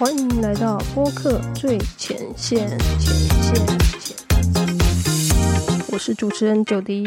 欢迎来到播客最前线，前线，我是主持人九迪。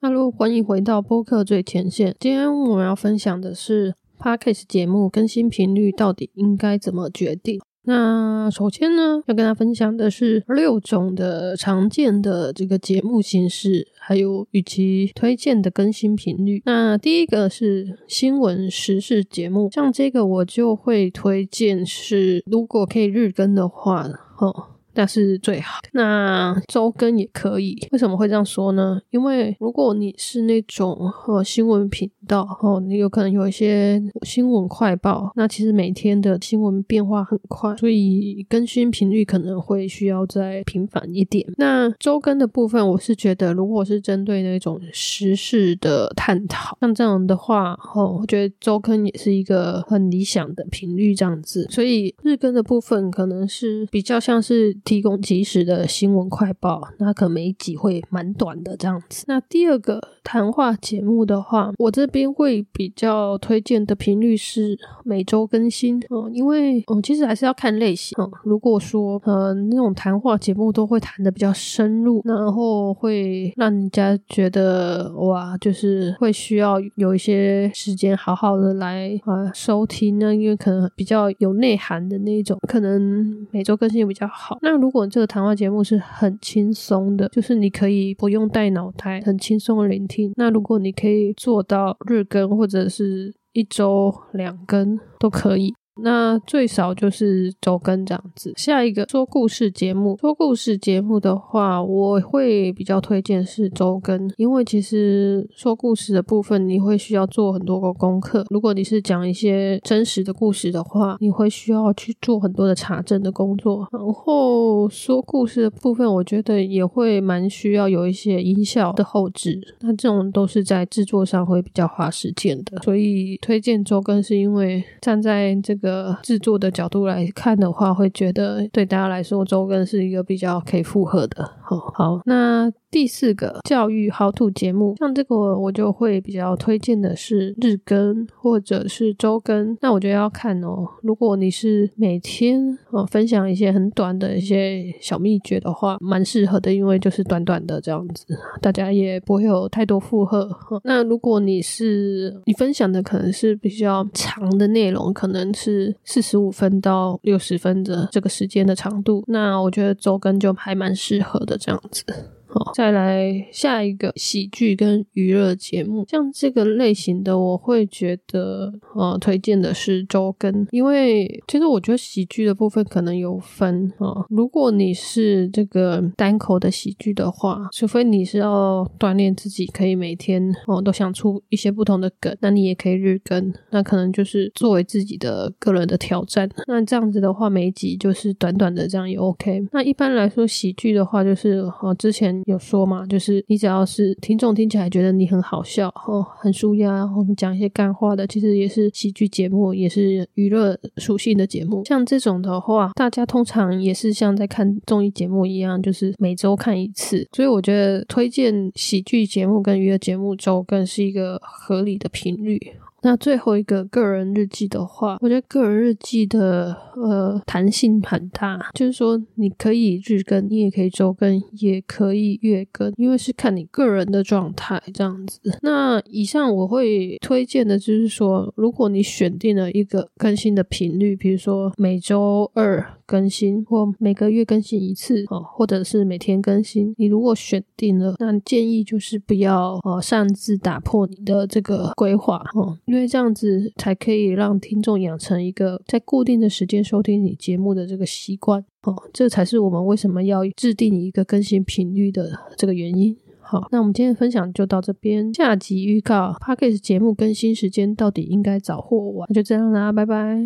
Hello，欢迎回到播客最前线。今天我们要分享的是 Podcast 节目更新频率到底应该怎么决定。那首先呢，要跟大家分享的是六种的常见的这个节目形式，还有与其推荐的更新频率。那第一个是新闻时事节目，像这个我就会推荐是，如果可以日更的话，哦。那是最好。那周更也可以，为什么会这样说呢？因为如果你是那种呃新闻频道哦，你有可能有一些新闻快报，那其实每天的新闻变化很快，所以更新频率可能会需要再频繁一点。那周更的部分，我是觉得如果是针对那种时事的探讨，像这样的话哦，我觉得周更也是一个很理想的频率这样子。所以日更的部分可能是比较像是。提供及时的新闻快报，那可能每一集会蛮短的这样子。那第二个谈话节目的话，我这边会比较推荐的频率是每周更新哦，因为哦其实还是要看类型哦。如果说呃那种谈话节目都会谈的比较深入，然后会让人家觉得哇，就是会需要有一些时间好好的来啊收听呢，因为可能比较有内涵的那种，可能每周更新比较好。那那如果这个谈话节目是很轻松的，就是你可以不用带脑袋，很轻松的聆听。那如果你可以做到日更或者是一周两更都可以。那最少就是周更这样子。下一个说故事节目，说故事节目的话，我会比较推荐是周更，因为其实说故事的部分你会需要做很多个功课。如果你是讲一些真实的故事的话，你会需要去做很多的查证的工作。然后说故事的部分，我觉得也会蛮需要有一些音效的后置，那这种都是在制作上会比较花时间的。所以推荐周更，是因为站在这个。的，制作的角度来看的话，会觉得对大家来说，周更是一个比较可以负荷的。好，好，那。第四个教育好土节目，像这个我就会比较推荐的是日更或者是周更。那我觉得要看哦，如果你是每天哦分享一些很短的一些小秘诀的话，蛮适合的，因为就是短短的这样子，大家也不会有太多负荷。那如果你是你分享的可能是比较长的内容，可能是四十五分到六十分的这个时间的长度，那我觉得周更就还蛮适合的这样子。好，再来下一个喜剧跟娱乐节目，像这个类型的，我会觉得呃推荐的是周更，因为其实我觉得喜剧的部分可能有分啊。如果你是这个单口的喜剧的话，除非你是要锻炼自己，可以每天哦都想出一些不同的梗，那你也可以日更，那可能就是作为自己的个人的挑战。那这样子的话，每一集就是短短的这样也 OK。那一般来说，喜剧的话就是哦之前。有说嘛？就是你只要是听众听起来觉得你很好笑哦，很舒压，我们讲一些干话的，其实也是喜剧节目，也是娱乐属性的节目。像这种的话，大家通常也是像在看综艺节目一样，就是每周看一次。所以我觉得推荐喜剧节目跟娱乐节目周更是一个合理的频率。那最后一个个人日记的话，我觉得个人日记的呃弹性很大，就是说你可以日更，你也可以周更，也可以月更，因为是看你个人的状态这样子。那以上我会推荐的就是说，如果你选定了一个更新的频率，比如说每周二。更新或每个月更新一次哦，或者是每天更新。你如果选定了，那建议就是不要呃擅自打破你的这个规划哦，因为因为这样子才可以让听众养成一个在固定的时间收听你节目的这个习惯哦，这才是我们为什么要制定一个更新频率的这个原因。好，那我们今天的分享就到这边。下集预告 p a c k a g e 节目更新时间到底应该早或晚？就这样啦，拜拜。